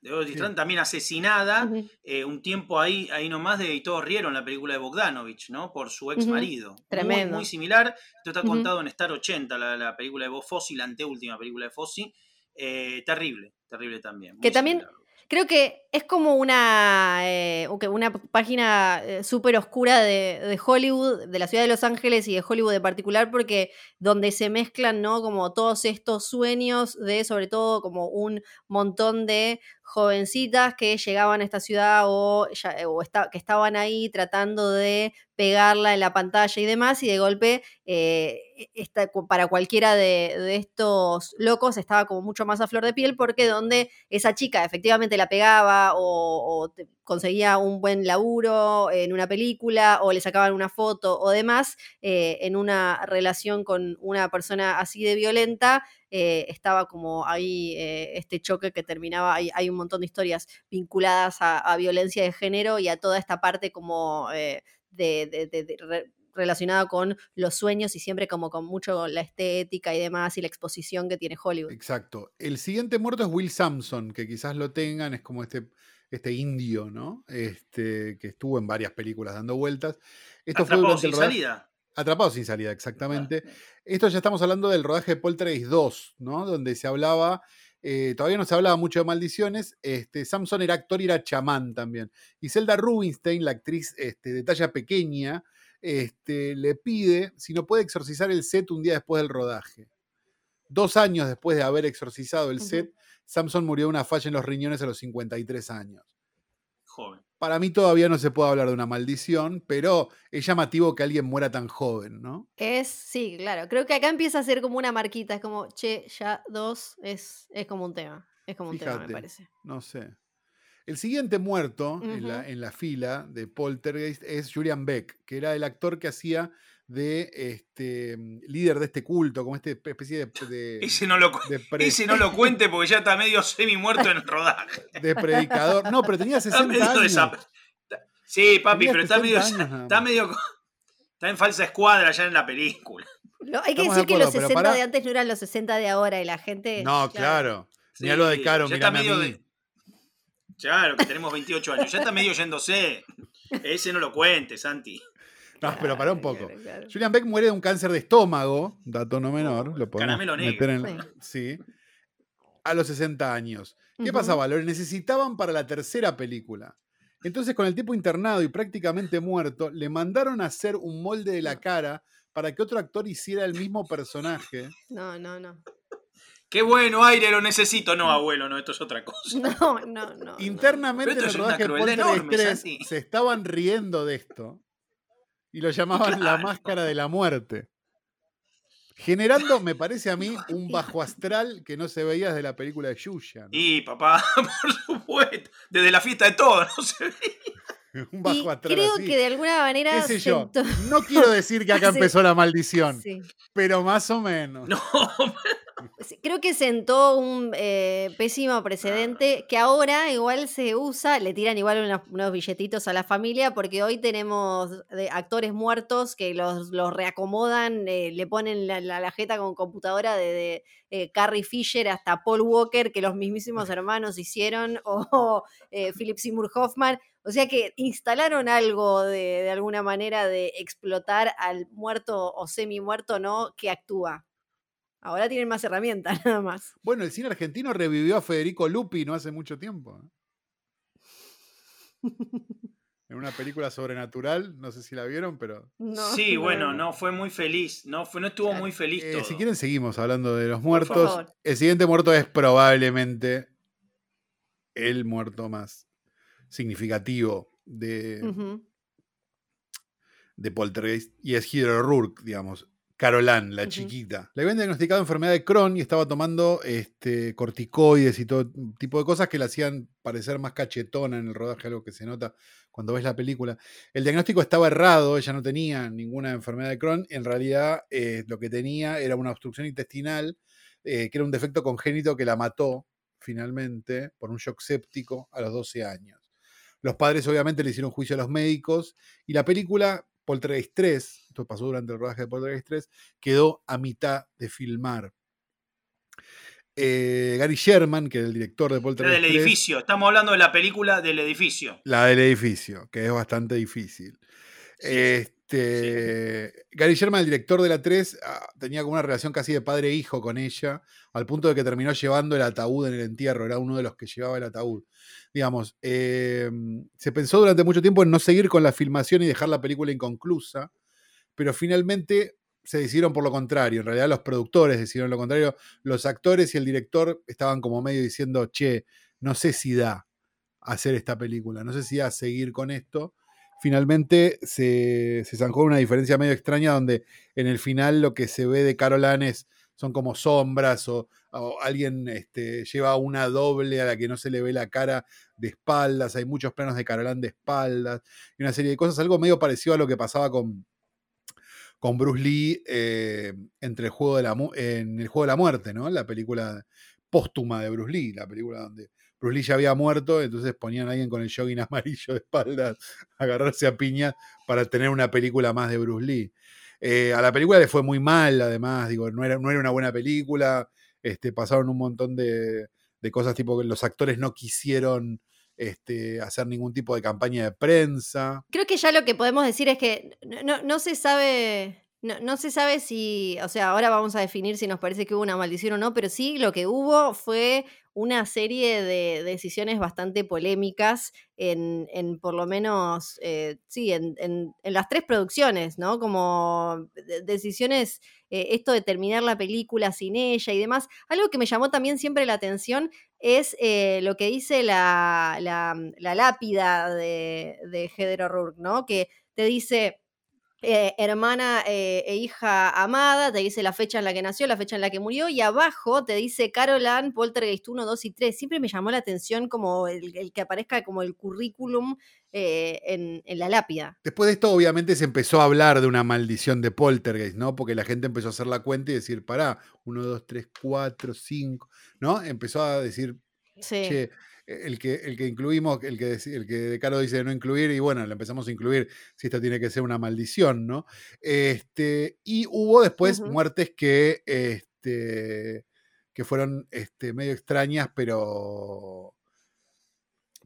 De Dorothy Sí. Stratton también asesinada, eh, un tiempo ahí, ahí nomás de y todos rieron la película de Bogdanovich, ¿no? Por su ex marido. Tremendo. muy similar. Esto está contado en Star 80, la, la película de Bob Fosse, la anteúltima película de Fosse. Eh, terrible, terrible también. muy Que también creo que es como una, eh, una página eh, súper oscura de, de Hollywood, de la ciudad de Los Ángeles y de Hollywood en particular, porque donde se mezclan, ¿no? Como todos estos sueños de, sobre todo, como un montón de jovencitas que llegaban a esta ciudad o, ya- o que estaban ahí tratando de pegarla en la pantalla y demás, y de golpe eh, cu- para cualquiera de, de estos locos estaba como mucho más a flor de piel, porque donde esa chica efectivamente la pegaba o, conseguía un buen laburo en una película o le sacaban una foto o demás, eh, en una relación con una persona así de violenta, eh, estaba como ahí eh, este choque que terminaba, hay, hay un montón de historias vinculadas a, violencia de género y a toda esta parte como de re- relacionada con los sueños y siempre como con mucho la estética y demás y la exposición que tiene Hollywood. Exacto. El siguiente muerto es Will Sampson, que quizás lo tengan, es como este, este indio, ¿no? Este, que estuvo en varias películas dando vueltas. Esto fue Atrapado durante sin el rodaje- salida. Atrapado sin salida, exactamente. Esto ya estamos hablando del rodaje de Poltergeist 2, ¿no? Donde se hablaba, eh, todavía no se hablaba mucho de maldiciones. Este, Samson era actor y era chamán también. Y Zelda Rubinstein, la actriz este, de talla pequeña, este, le pide si no puede exorcizar el set un día después del rodaje. Dos años después de haber exorcizado el set, Samson murió de una falla en los riñones a los 53 años. Joven. Para mí todavía no se puede hablar de una maldición, pero es llamativo que alguien muera tan joven, ¿no? Es, sí, claro. Creo que acá empieza a ser como una marquita. Es como, che, ya dos es, es como un tema. Es como un tema, me parece. No sé. El siguiente muerto en, la, Ujú. en la fila de Poltergeist es Julian Beck, que era el actor que hacía de este mm, líder de este culto, como esta especie de, de- Ese no, lo, cu- de pre- ese no lo cuente porque ya está medio semi muerto en el rodaje. de predicador. No, pero tenía Está 60 medio años. Sí, papi, Tenía pero está 60 medio, años está medio. Está en falsa escuadra ya en la película. No, hay que Estamos de decir que los pero 60 pará. de antes no eran los 60 de ahora y la gente. No, ya- claro. Sí, Mira lo de Caro, ya está medio mí. de- Claro, que tenemos 28 años. Ya está medio yéndose. Ese no lo cuentes, Santi. No, pero pará un poco. Julian Beck muere de un cáncer de estómago, dato no menor. Lo podemos Caramelo negro. meter en sí. A los 60 años. ¿Qué pasaba? Lo necesitaban para la tercera película. Entonces, con el tipo internado y prácticamente muerto, le mandaron a hacer un molde de la cara para que otro actor hiciera el mismo personaje. No, no, no. Qué bueno, aire, lo necesito. No, abuelo, no, esto es otra cosa. No, no, no. Internamente en el rodaje enorme, 3 Santi. se estaban riendo de esto y lo llamaban la máscara de la muerte. Generando, me parece a mí, un bajo astral que no se veía desde la película de Yuya. ¿no? Y papá, por supuesto. Desde la fiesta de todo, no se ve. un Y bajo astral creo así. que de alguna manera ¿Qué sé yo? No quiero decir que acá Sí. empezó la maldición, Sí. pero más o menos. No, Creo que sentó un eh, pésimo precedente que ahora igual se usa, le tiran igual unos, unos billetitos a la familia porque hoy tenemos de actores muertos que los, los reacomodan, eh, le ponen la, la, la jeta con computadora de, de, eh, Carrie Fisher hasta Paul Walker que los mismísimos hermanos hicieron o Philip Seymour Hoffman. O sea que instalaron algo de, de alguna manera de explotar al muerto o semi muerto, ¿no? Que actúa. Ahora tienen más herramientas, nada más. Bueno, el cine argentino revivió a Federico Lupi no hace mucho tiempo. ¿eh? En una película sobrenatural, no sé si la vieron, pero No, sí, no, bueno, no. fue muy feliz. No, fue, no estuvo muy feliz Eh, todo. si quieren seguimos hablando de los muertos. El siguiente muerto es probablemente el muerto más significativo de, de Poltergeist y es Hidro Rourke, digamos. Carolan, la chiquita. Le habían diagnosticado enfermedad de Crohn y estaba tomando este, corticoides y todo tipo de cosas que le hacían parecer más cachetona en el rodaje, algo que se nota cuando ves la película. El diagnóstico estaba errado, ella no tenía ninguna enfermedad de Crohn, en realidad eh, lo que tenía era una obstrucción intestinal, eh, que era un defecto congénito que la mató finalmente por un shock séptico a los 12 años. Los padres obviamente le hicieron juicio a los médicos y la película Poltergeist 3, esto pasó durante el rodaje de Poltergeist 3, quedó a mitad de filmar. Eh, Gary Sherman, que era el director de Poltergeist del 3, edificio. Estamos hablando de la película del edificio. la del edificio, que es bastante difícil. Este, Gary Sherman, el director de la 3, ah, tenía como una relación casi de padre e con ella, al punto de que terminó llevando el ataúd en el entierro, era uno de los que llevaba el ataúd. Digamos, eh, se pensó durante mucho tiempo en no seguir con la filmación y dejar la película inconclusa, pero finalmente se decidieron por lo contrario. En realidad los productores decidieron lo contrario. Los actores y el director estaban como medio diciendo, che, no sé si da hacer esta película, no sé si da seguir con esto. Finalmente se, se zanjó una diferencia medio extraña donde en el final lo que se ve de Carol Ann es- son como sombras o, alguien este, lleva una doble a la que no se le ve la cara de espaldas, hay muchos planos de Carol Ann de espaldas y una serie de cosas, algo medio parecido a lo que pasaba con, con Bruce Lee eh, entre el juego de la, en el juego de la muerte, ¿no? La película póstuma de Bruce Lee, la película donde Bruce Lee ya había muerto, entonces ponían a alguien con el jogging amarillo de espaldas a agarrarse a piña para tener una película más de Bruce Lee. Eh, a la película le fue muy mal, además, digo, no era, no era una buena película, este, pasaron un montón de, de cosas tipo que los actores no quisieron este, hacer ningún tipo de campaña de prensa. Creo que ya lo que podemos decir es que no, no- no se sabe. No, no se sabe si, o sea, ahora vamos a definir si nos parece que hubo una maldición o no, pero sí lo que hubo fue una serie de decisiones bastante polémicas en, en por lo menos, eh, sí, en, en- las tres producciones, ¿no? Como de- decisiones, eh, esto de terminar la película sin ella y demás. Algo que me llamó también siempre la atención es eh, lo que dice la, la- lápida de, de Heather O'Rourke, ¿no? Que te dice eh, hermana eh, e hija amada, te dice la fecha en la que nació, la fecha en la que murió, y abajo te dice Carolan, Poltergeist 1, 2 y 3. Siempre me llamó la atención como el, el que aparezca como el currículum eh, en, en la lápida. Después de esto, obviamente, se empezó a hablar de una maldición de Poltergeist, ¿no? Porque la gente empezó a hacer la cuenta y decir, pará, 1, 2, 3, 4, 5, ¿no? Empezó a decir, Sí. che, el que, el que incluimos, el que, el que De Caro dice de no incluir, y bueno, le empezamos a incluir si esta tiene que ser una maldición, ¿no? Este, y hubo después muertes que, este, que fueron este, medio extrañas, pero,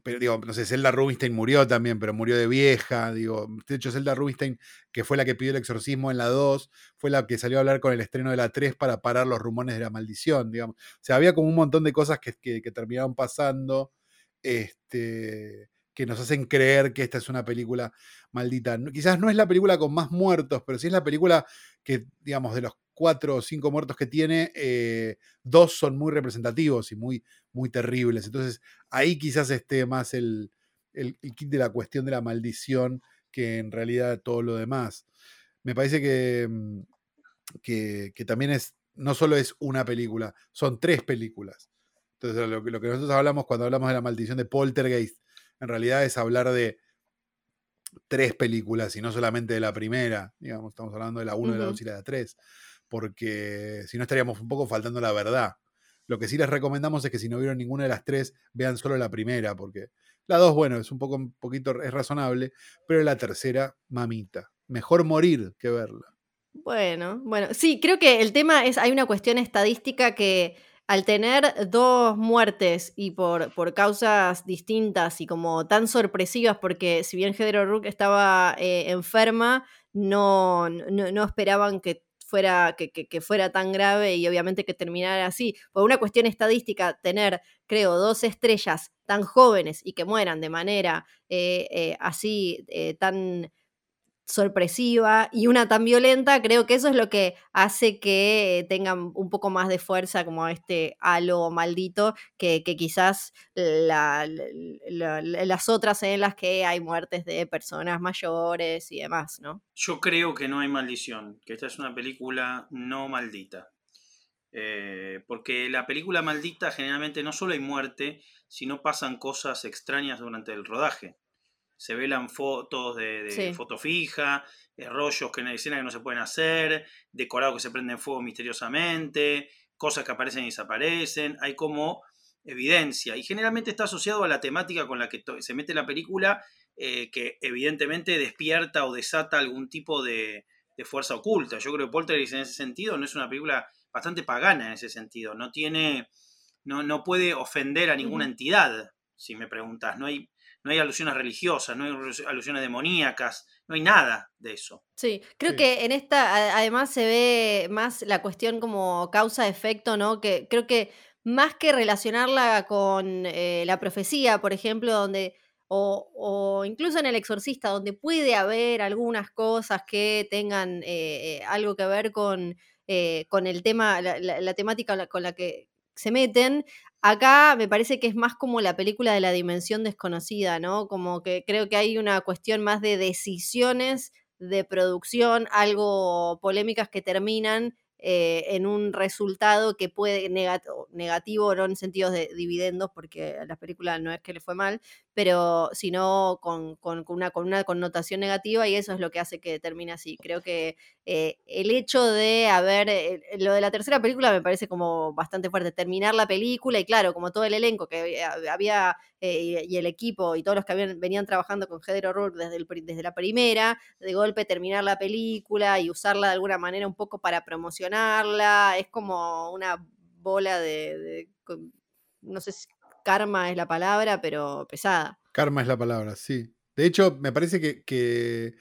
pero digo, no sé, Zelda Rubinstein murió también, pero murió de vieja, digo, de hecho Zelda Rubinstein, que fue la que pidió el exorcismo en la 2, fue la que salió a hablar con el estreno de la 3 para parar los rumores de la maldición, digamos. O sea, había como un montón de cosas que, que, terminaron pasando, este, que nos hacen creer que esta es una película maldita. Quizás no es la película con más muertos, pero sí es la película que, digamos, de los cuatro o cinco muertos que tiene, eh, dos son muy representativos y muy, muy terribles. Entonces, ahí quizás esté más el, el, el kit de la cuestión de la maldición que en realidad todo lo demás. Me parece que, mm, que, que también es, no solo es una película, son tres películas. Entonces, lo que, lo que nosotros hablamos cuando hablamos de la maldición de Poltergeist, en realidad es hablar de tres películas y no solamente de la primera, digamos, estamos hablando de la 1, de la Ujú. 2 y la 3, porque si no estaríamos un poco faltando la verdad. Lo que sí les recomendamos es que si no vieron ninguna de las tres, vean solo la primera, porque la 2, bueno, es un poco, un poquito, es razonable, pero la tercera, mamita. Mejor morir que verla. Bueno, bueno, sí, creo que el tema es, hay una cuestión estadística que al tener dos muertes y por, por causas distintas y como tan sorpresivas, porque si bien Heather O'Rourke estaba eh, enferma, no, no, no esperaban que fuera, que, que- fuera tan grave y obviamente que terminara así. Por una cuestión estadística, tener, creo, dos estrellas tan jóvenes y que mueran de manera eh, eh, así, eh, tan sorpresiva y una tan violenta, creo que eso es lo que hace que eh, tengan un poco más de fuerza como este halo maldito que, quizás la- la- la- las otras en las que hay muertes de personas mayores y demás, ¿no? Yo creo que no hay maldición, que esta es una película no maldita. Eh, porque la película maldita generalmente no solo hay muerte, sino pasan cosas extrañas durante el rodaje. Se velan fotos de, de Sí. foto fija, eh, rollos que en la escena que no se pueden hacer, decorados que se prenden fuego misteriosamente, cosas que aparecen y desaparecen. Hay como evidencia. Y generalmente está asociado a la temática con la que se mete la película, eh, que evidentemente despierta o desata algún tipo de, de fuerza oculta. Yo creo que Poltergeist en ese sentido no es una película bastante pagana en ese sentido. No tiene, no, no puede ofender a ninguna entidad, si me preguntas. No hay, no hay alusiones religiosas, no hay alusiones demoníacas, no hay nada de eso. Sí, creo Sí. que en esta además se ve más la cuestión como causa-efecto, ¿no? Que creo que más que relacionarla con eh, la profecía, por ejemplo, donde, o, o incluso en El Exorcista, donde puede haber algunas cosas que tengan eh, eh, algo que ver con, eh, con el tema, la, la- la temática la- con la que se meten, acá me parece que es más como la película de la dimensión desconocida, ¿no? Como que creo que hay una cuestión más de decisiones de producción, algo polémicas que terminan eh, en un resultado que puede negat- negativo, no en sentidos de dividendos, porque a la película no es que le fue mal, pero sino con, con- una, con una connotación negativa y eso es lo que hace que termine así. Creo que eh, el hecho de haber, eh, lo de la tercera película me parece como bastante fuerte, terminar la película y claro, como todo el elenco que había- eh, y, el equipo y todos los que habían, venían trabajando con Heather O'Rourke desde, el desde la primera, de golpe terminar la película y usarla de alguna manera un poco para promocionarla, es como una bola de, de- no sé si karma es la palabra, pero pesada. Karma es la palabra, sí. De hecho, me parece que, que,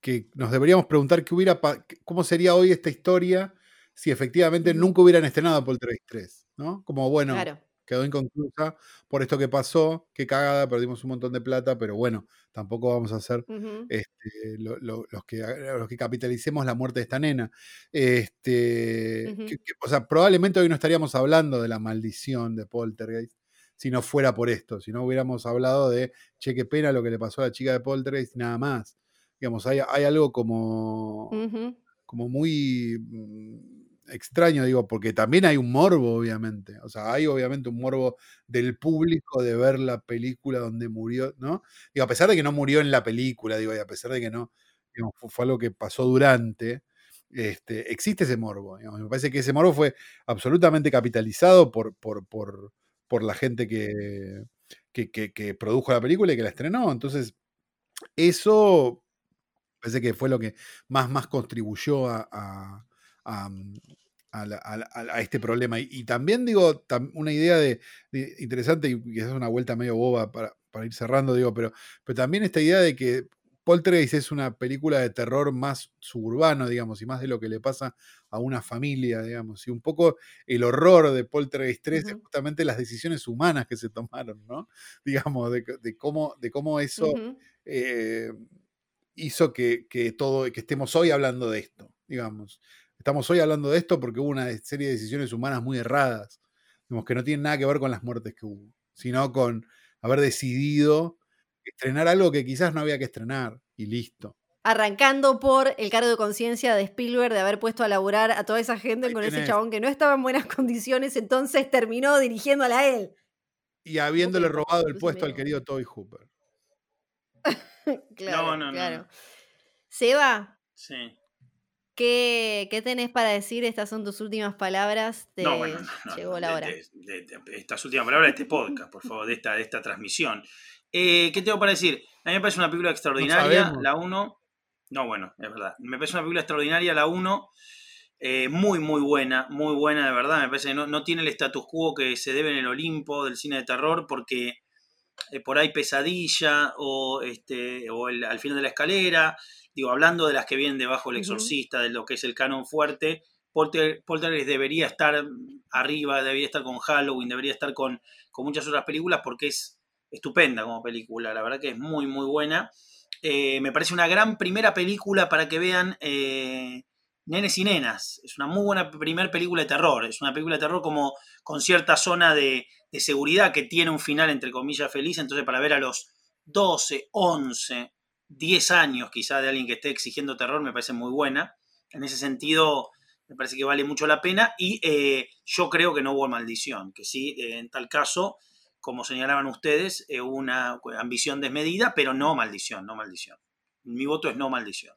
que nos deberíamos preguntar qué hubiera cómo sería hoy esta historia si efectivamente nunca hubieran estrenado Poltergeist 3, ¿no? Como, bueno, Claro. quedó inconclusa por esto que pasó, qué cagada, perdimos un montón de plata, pero bueno, tampoco vamos a ser este, lo- lo- los, que, los que capitalicemos la muerte de esta nena. Este, Ujú. que- que- o sea, probablemente hoy no estaríamos hablando de la maldición de Poltergeist si no fuera por esto, si no hubiéramos hablado de, che, qué pena lo que le pasó a la chica de Poltergeist, nada más. Digamos, hay, hay algo como, como muy mm, extraño, digo, porque también hay un morbo, obviamente. O sea, hay obviamente un morbo del público de ver la película donde murió, ¿no? Digo, a pesar de que no murió en la película, digo, y a pesar de que no, digamos, fue, fue algo que pasó durante, este, existe ese morbo. digamos. Me parece que ese morbo fue absolutamente capitalizado por, por, por, por la gente que, que, produjo la película y que la estrenó. Entonces, eso parece que fue lo que más, más contribuyó a, a- mm, este problema. Y, también digo, una idea de, de- interesante y que es una vuelta medio boba para, para ir cerrando, digo, pero, pero también esta idea de que Poltergeist es una película de terror más suburbano, digamos, y más de lo que le pasa a una familia, digamos. Y un poco el horror de Poltergeist 3 es justamente las decisiones humanas que se tomaron, ¿no? Digamos, de, de cómo, de cómo eso eh, hizo que, que todo, que estemos hoy hablando de esto, digamos. Estamos hoy hablando de esto porque hubo una serie de decisiones humanas muy erradas, digamos, que no tienen nada que ver con las muertes que hubo, sino con haber decidido estrenar algo que quizás no había que estrenar y listo. Arrancando por el cargo de conciencia de Spielberg de haber puesto a laburar a toda esa gente con ese chabón que no estaba en buenas condiciones, entonces terminó dirigiéndola a él. Y habiéndole robado el puesto al querido Toby Hooper. Claro, No, no, no, claro. no. Seba, Sí. ¿qué, qué tenés para decir? Estas son tus últimas palabras. Te No, bueno, no, no, llegó la de- hora. de- de- de estas últimas palabras de este podcast, por favor, de esta, de esta transmisión. Eh, ¿Qué tengo para decir? A mí me parece una película extraordinaria, la 1. No, bueno, es verdad. Me parece una película extraordinaria, la 1. eh, muy, muy buena, muy buena, de verdad. Me parece que no, no tiene el status quo que se debe en el Olimpo del cine de terror, porque eh, por ahí Pesadilla o, este, o el- Al final de la escalera, digo, hablando de las que vienen debajo del Ujú. exorcista, de lo que es el canon fuerte, Polter, Poltergeist debería estar arriba, debería estar con Halloween, debería estar con, con muchas otras películas porque es estupenda como película, la verdad que es muy, muy buena. Eh, me parece una gran primera película para que vean eh, Nenes y Nenas. Es una muy buena primera película de terror. Es una película de terror como con cierta zona de, de seguridad que tiene un final entre comillas feliz. Entonces para ver a los 12, 11, 10 años quizá de alguien que esté exigiendo terror me parece muy buena. En ese sentido me parece que vale mucho la pena y eh, yo creo que no hubo maldición, que sí, en tal caso, como señalaban ustedes, eh, una ambición desmedida, pero no maldición, no maldición. Mi voto es no maldición.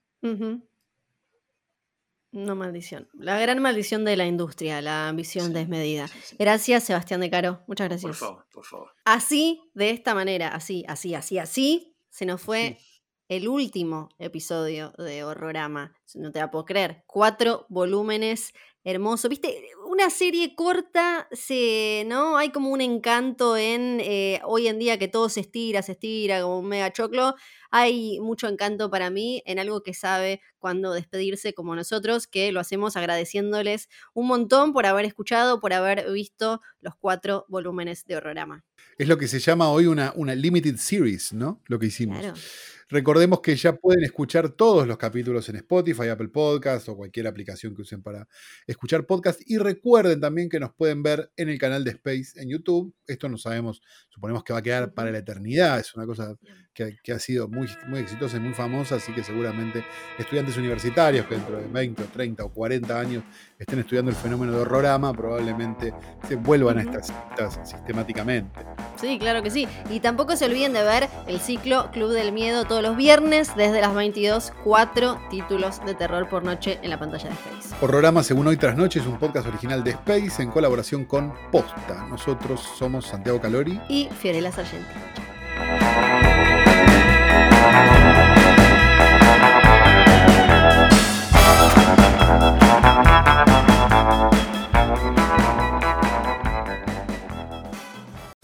No maldición. La gran maldición de la industria, la ambición desmedida. Gracias, Sebastián de Caro. Muchas Por gracias. favor, por favor. Así, de esta manera, así, así, así, así, se nos fue el último episodio de Horrorama. No te la puedo creer. Cuatro volúmenes, hermoso. Viste, una serie corta, se, ¿no? Hay como un encanto en eh, hoy en día que todo se estira, se estira, como un mega choclo. Hay mucho encanto para mí en algo que sabe cuándo despedirse como nosotros, que lo hacemos agradeciéndoles un montón por haber escuchado, por haber visto los cuatro volúmenes de Horrorama. Es lo que se llama hoy una, una limited series, ¿no? Lo que hicimos. Claro. Recordemos que ya pueden escuchar todos los capítulos en Spotify, Apple Podcast o cualquier aplicación que usen para escuchar podcast. Y recuerden también que nos pueden ver en el canal de Space en YouTube. Esto no sabemos, suponemos que va a quedar para la eternidad. Es una cosa que, que ha sido muy, muy exitosa y muy famosa, así que seguramente estudiantes universitarios que dentro de 20 o 30 o 40 años estén estudiando el fenómeno de horrorama, probablemente se vuelvan a estas citas sistemáticamente. Sí, claro que sí. Y tampoco se olviden de ver el ciclo Club del Miedo todos los viernes desde las 22, cuatro títulos de terror por noche en la pantalla de Space. Horrorama según hoy tras noche es un podcast original de Space en colaboración con Posta. Nosotros somos Santiago Calori. Y Fiorella Sargenti.